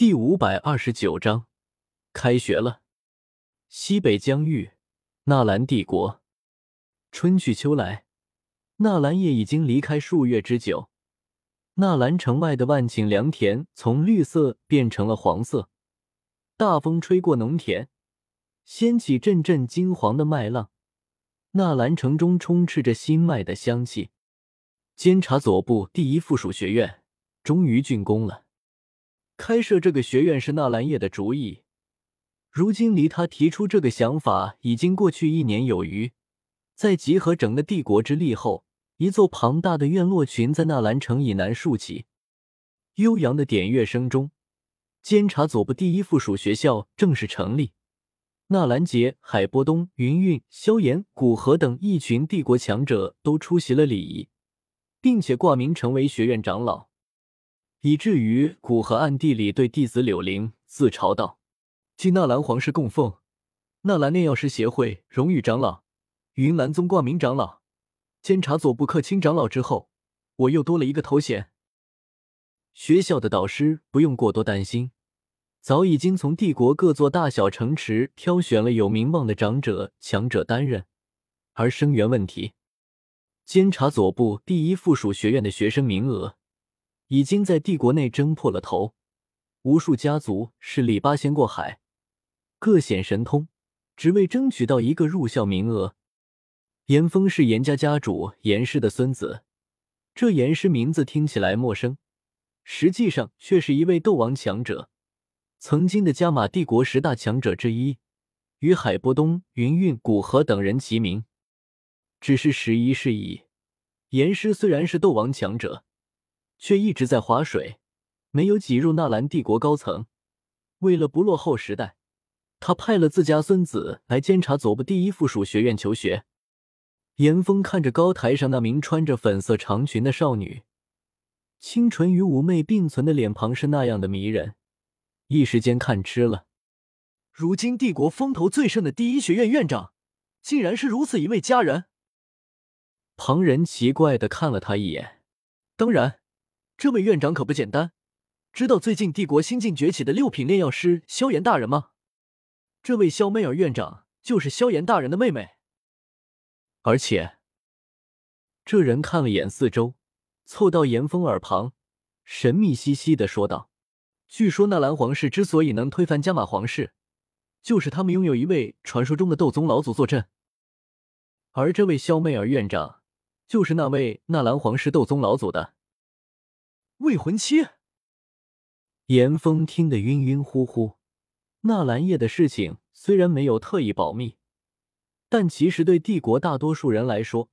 第五百二十九章，开学了。西北疆域，纳兰帝国。春去秋来，纳兰叶已经离开数月之久。纳兰城外的万顷良田从绿色变成了黄色，大风吹过农田，掀起阵阵金黄的麦浪。纳兰城中充斥着新麦的香气。监察左部第一附属学院终于竣工了。开设这个学院是纳兰叶的主意，如今离他提出这个想法已经过去一年有余。在集合整个帝国之力后，一座庞大的院落群在纳兰城以南竖起。悠扬的点乐声中，监察左部第一附属学校正式成立。纳兰杰、海波东、云韵、萧炎、古河等一群帝国强者都出席了礼仪，并且挂名成为学院长老。以至于古河暗地里对弟子柳灵自嘲道：“继纳兰皇室供奉，纳兰炼药师协会荣誉长老，云岚宗挂名长老，监察左部客卿长老之后，我又多了一个头衔。”学校的导师不用过多担心，早已经从帝国各座大小城池挑选了有名望的长者强者担任。而生源问题，监察左部第一附属学院的学生名额。已经在帝国内争破了头，无数家族势力八仙过海，各显神通，只为争取到一个入校名额。严峰是严家家主严氏的孙子，这严师名字听起来陌生，实际上却是一位斗王强者，曾经的加玛帝国十大强者之一，与海波东、云韵、古河等人齐名。只是时移世易，严师虽然是斗王强者。却一直在划水，没有挤入纳兰帝国高层。为了不落后时代，他派了自家孙子来监察左部第一附属学院求学。严峰看着高台上那名穿着粉色长裙的少女，清纯与妩媚并存的脸庞是那样的迷人，一时间看痴了。如今帝国风头最盛的第一学院院长，竟然是如此一位佳人。旁人奇怪的看了他一眼，当然。这位院长可不简单，知道最近帝国新晋崛起的六品炼药师萧炎大人吗？这位萧媚儿院长就是萧炎大人的妹妹。而且，这人看了眼四周，凑到严峰耳旁，神秘兮兮的说道：“据说纳兰皇室之所以能推翻加玛皇室，就是他们拥有一位传说中的斗宗老祖坐镇。而这位萧媚儿院长，就是那位纳兰皇室斗宗老祖的。”未婚妻，严峰听得晕晕乎乎。纳兰叶的事情虽然没有特意保密，但其实对帝国大多数人来说，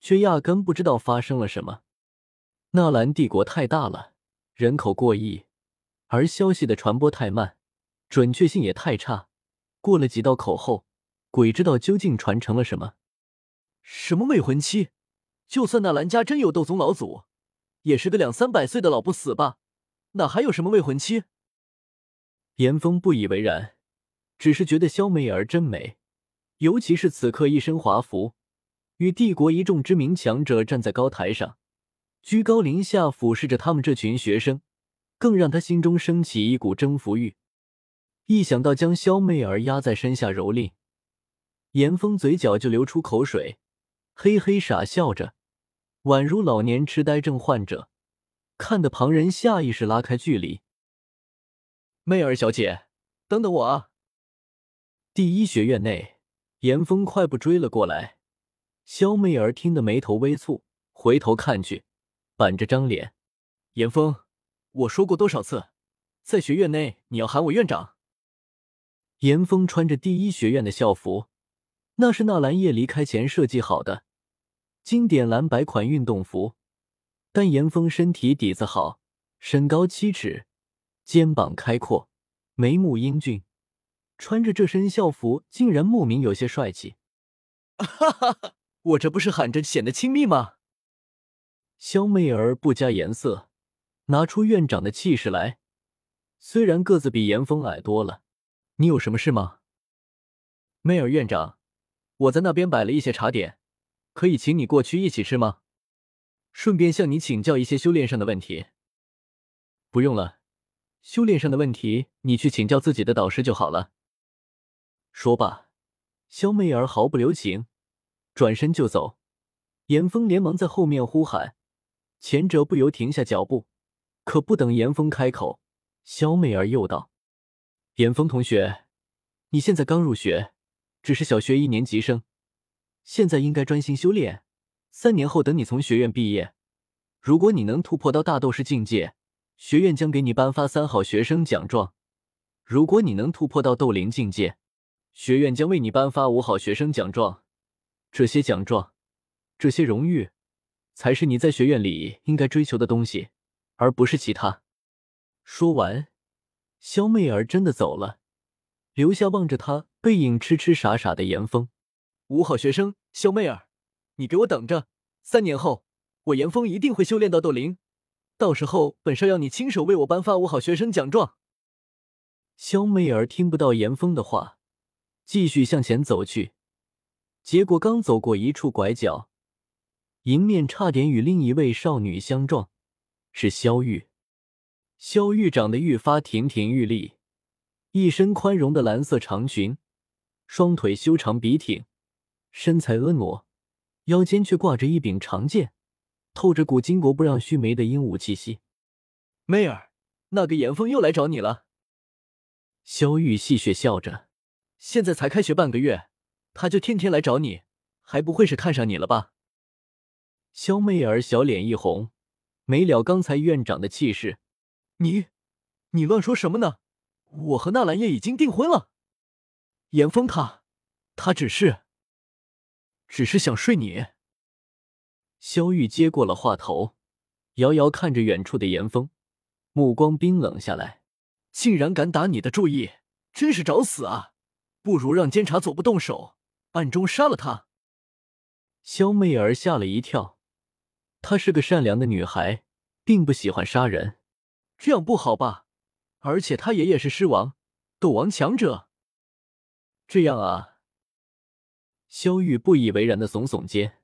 却压根不知道发生了什么。纳兰帝国太大了，人口过亿，而消息的传播太慢，准确性也太差。过了几道口后，鬼知道究竟传承了什么。什么未婚妻？就算纳兰家真有斗宗老祖。也是个两三百岁的老不死吧，哪还有什么未婚妻？严峰不以为然，只是觉得萧媚儿真美，尤其是此刻一身华服，与帝国一众知名强者站在高台上，居高临下俯视着他们这群学生，更让他心中升起一股征服欲。一想到将萧媚儿压在身下蹂躏，严峰嘴角就流出口水，嘿嘿傻笑着。宛如老年痴呆症患者，看得旁人下意识拉开距离。媚儿小姐，等等我啊！第一学院内，严峰快步追了过来。肖媚儿听得眉头微蹙，回头看去，板着张脸。严峰，我说过多少次，在学院内你要喊我院长。严峰穿着第一学院的校服，那是纳兰叶离开前设计好的。经典蓝白款运动服，但严峰身体底子好，身高七尺，肩膀开阔，眉目英俊，穿着这身校服竟然莫名有些帅气。哈哈哈，我这不是喊着显得亲密吗？肖媚儿不加颜色，拿出院长的气势来。虽然个子比严峰矮多了，你有什么事吗？媚儿院长，我在那边摆了一些茶点。可以请你过去一起吃吗？顺便向你请教一些修炼上的问题。不用了，修炼上的问题，你去请教自己的导师就好了。说罢，萧媚儿毫不留情，转身就走。严峰连忙在后面呼喊，前者不由停下脚步。可不等严峰开口，萧媚儿又道：“严峰同学，你现在刚入学，只是小学一年级生，现在应该专心修炼。三年后，等你从学院毕业，如果你能突破到大斗士境界。”学院将给你颁发三好学生奖状，如果你能突破到斗灵境界，学院将为你颁发五好学生奖状。这些奖状，这些荣誉，才是你在学院里应该追求的东西，而不是其他。说完，肖媚儿真的走了，留下望着他背影痴痴傻傻的严峰。五好学生，肖媚儿，你给我等着！三年后，我严峰一定会修炼到斗灵。到时候，本少要你亲手为我颁发五好学生奖状。肖媚儿听不到严峰的话，继续向前走去。结果刚走过一处拐角，迎面差点与另一位少女相撞，是萧玉。萧玉长得愈发亭亭玉立，一身宽容的蓝色长裙，双腿修长笔挺，身材婀娜，腰间却挂着一柄长剑。透着股巾帼不让须眉的英武气息，媚儿，那个严峰又来找你了。萧玉戏谑笑着，现在才开学半个月，他就天天来找你，还不会是看上你了吧？萧媚儿小脸一红，没了刚才院长的气势，你，你乱说什么呢？我和纳兰叶已经订婚了，严峰他，他只是，只是想睡你。萧玉接过了话头，遥遥看着远处的严峰，目光冰冷下来。竟然敢打你的主意，真是找死啊！不如让监察左部动手，暗中杀了他。萧媚儿吓了一跳，她是个善良的女孩，并不喜欢杀人，这样不好吧？而且她爷爷是狮王，斗王强者。这样啊？萧玉不以为然的耸耸肩。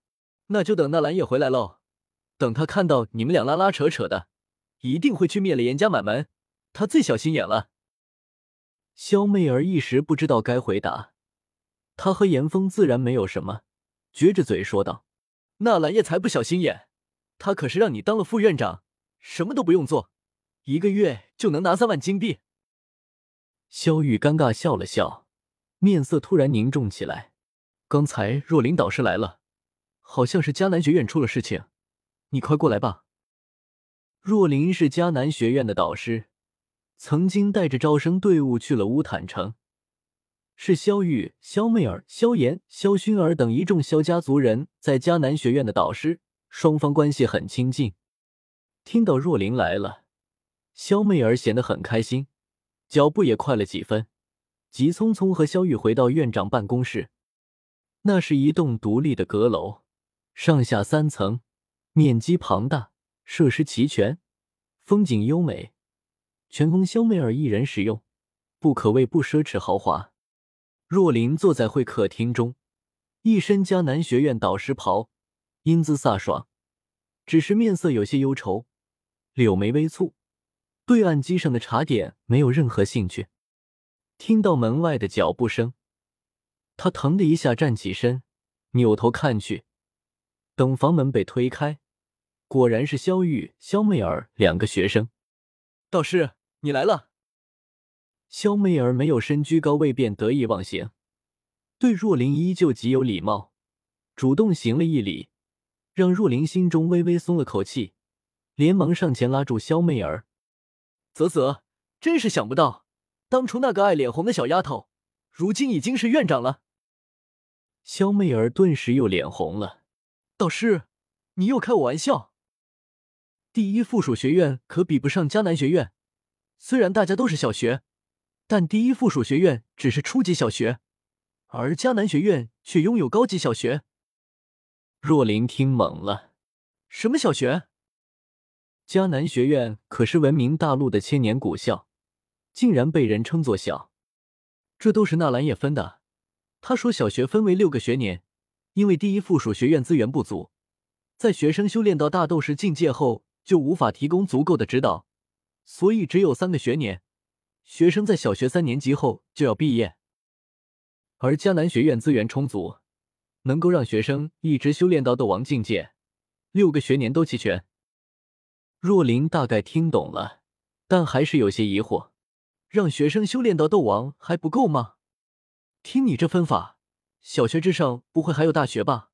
那就等纳兰叶回来喽，等他看到你们俩拉拉扯扯的，一定会去灭了严家满门。他最小心眼了。萧媚儿一时不知道该回答，他和严峰自然没有什么，撅着嘴说道：“纳兰叶才不小心眼，他可是让你当了副院长，什么都不用做，一个月就能拿三万金币。”萧玉尴尬笑了笑，面色突然凝重起来。刚才若琳导师来了。好像是迦南学院出了事情，你快过来吧。若琳是迦南学院的导师，曾经带着招生队伍去了乌坦城，是萧玉、萧媚儿、萧炎、萧薰儿等一众萧家族人在迦南学院的导师，双方关系很亲近。听到若琳来了，萧媚儿显得很开心，脚步也快了几分，急匆匆和萧玉回到院长办公室。那是一栋独立的阁楼。上下三层，面积庞大，设施齐全，风景优美，全供肖媚儿一人使用，不可谓不奢侈豪华。若琳坐在会客厅中，一身迦南学院导师袍，英姿飒爽，只是面色有些忧愁，柳眉微蹙，对案几上的茶点没有任何兴趣。听到门外的脚步声，他腾的一下站起身，扭头看去。等房门被推开，果然是萧玉、萧媚儿两个学生。导师，你来了。萧媚儿没有身居高位便得意忘形，对若琳依旧极有礼貌，主动行了一礼，让若琳心中微微松了口气，连忙上前拉住萧媚儿。啧啧，真是想不到，当初那个爱脸红的小丫头，如今已经是院长了。萧媚儿顿时又脸红了。导师，你又开我玩笑。第一附属学院可比不上迦南学院，虽然大家都是小学，但第一附属学院只是初级小学，而迦南学院却拥有高级小学。若琳听懵了，什么小学？迦南学院可是闻名大陆的千年古校，竟然被人称作小？这都是纳兰叶分的。他说小学分为六个学年。因为第一附属学院资源不足，在学生修炼到大斗士境界后，就无法提供足够的指导，所以只有三个学年。学生在小学三年级后就要毕业，而迦南学院资源充足，能够让学生一直修炼到斗王境界，六个学年都齐全。若琳大概听懂了，但还是有些疑惑：让学生修炼到斗王还不够吗？听你这分法，小学之上不会还有大学吧？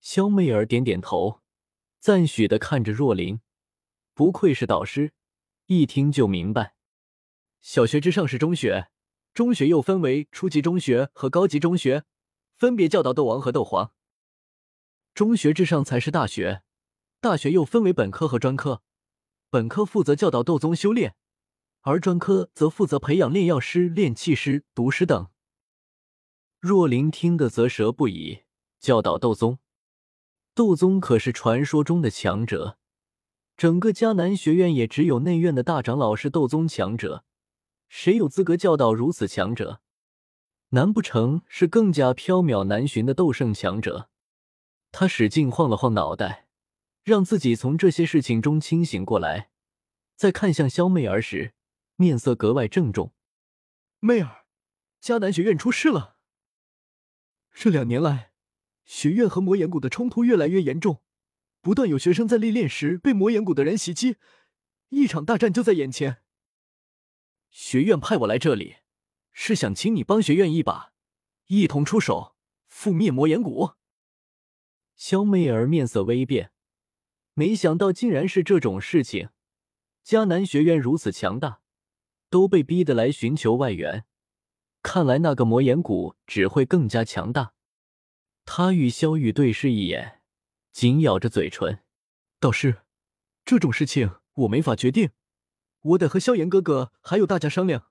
肖媚儿点点头，赞许的看着若琳，不愧是导师，一听就明白。小学之上是中学，中学又分为初级中学和高级中学，分别教导斗王和斗皇。中学之上才是大学，大学又分为本科和专科，本科负责教导斗宗修炼，而专科则负责培养炼药师、炼器师、毒师等。若琳听得啧舌不已，教导斗宗，斗宗可是传说中的强者，整个迦南学院也只有内院的大长老是斗宗强者。谁有资格教导如此强者？难不成是更加缥缈难寻的斗圣强者？他使劲晃了晃脑袋，让自己从这些事情中清醒过来，在看向萧媚儿时，面色格外郑重。媚儿，迦南学院出事了。这两年来，学院和魔岩谷的冲突越来越严重，不断有学生在历练时被魔岩谷的人袭击，一场大战就在眼前。学院派我来这里，是想请你帮学院一把，一同出手覆灭魔岩谷。萧媚儿面色微变，没想到竟然是这种事情。迦南学院如此强大，都被逼得来寻求外援，看来那个魔岩谷只会更加强大。他与萧玉对视一眼，紧咬着嘴唇：“导师，这种事情我没法决定。”我得和萧炎哥哥还有大家商量。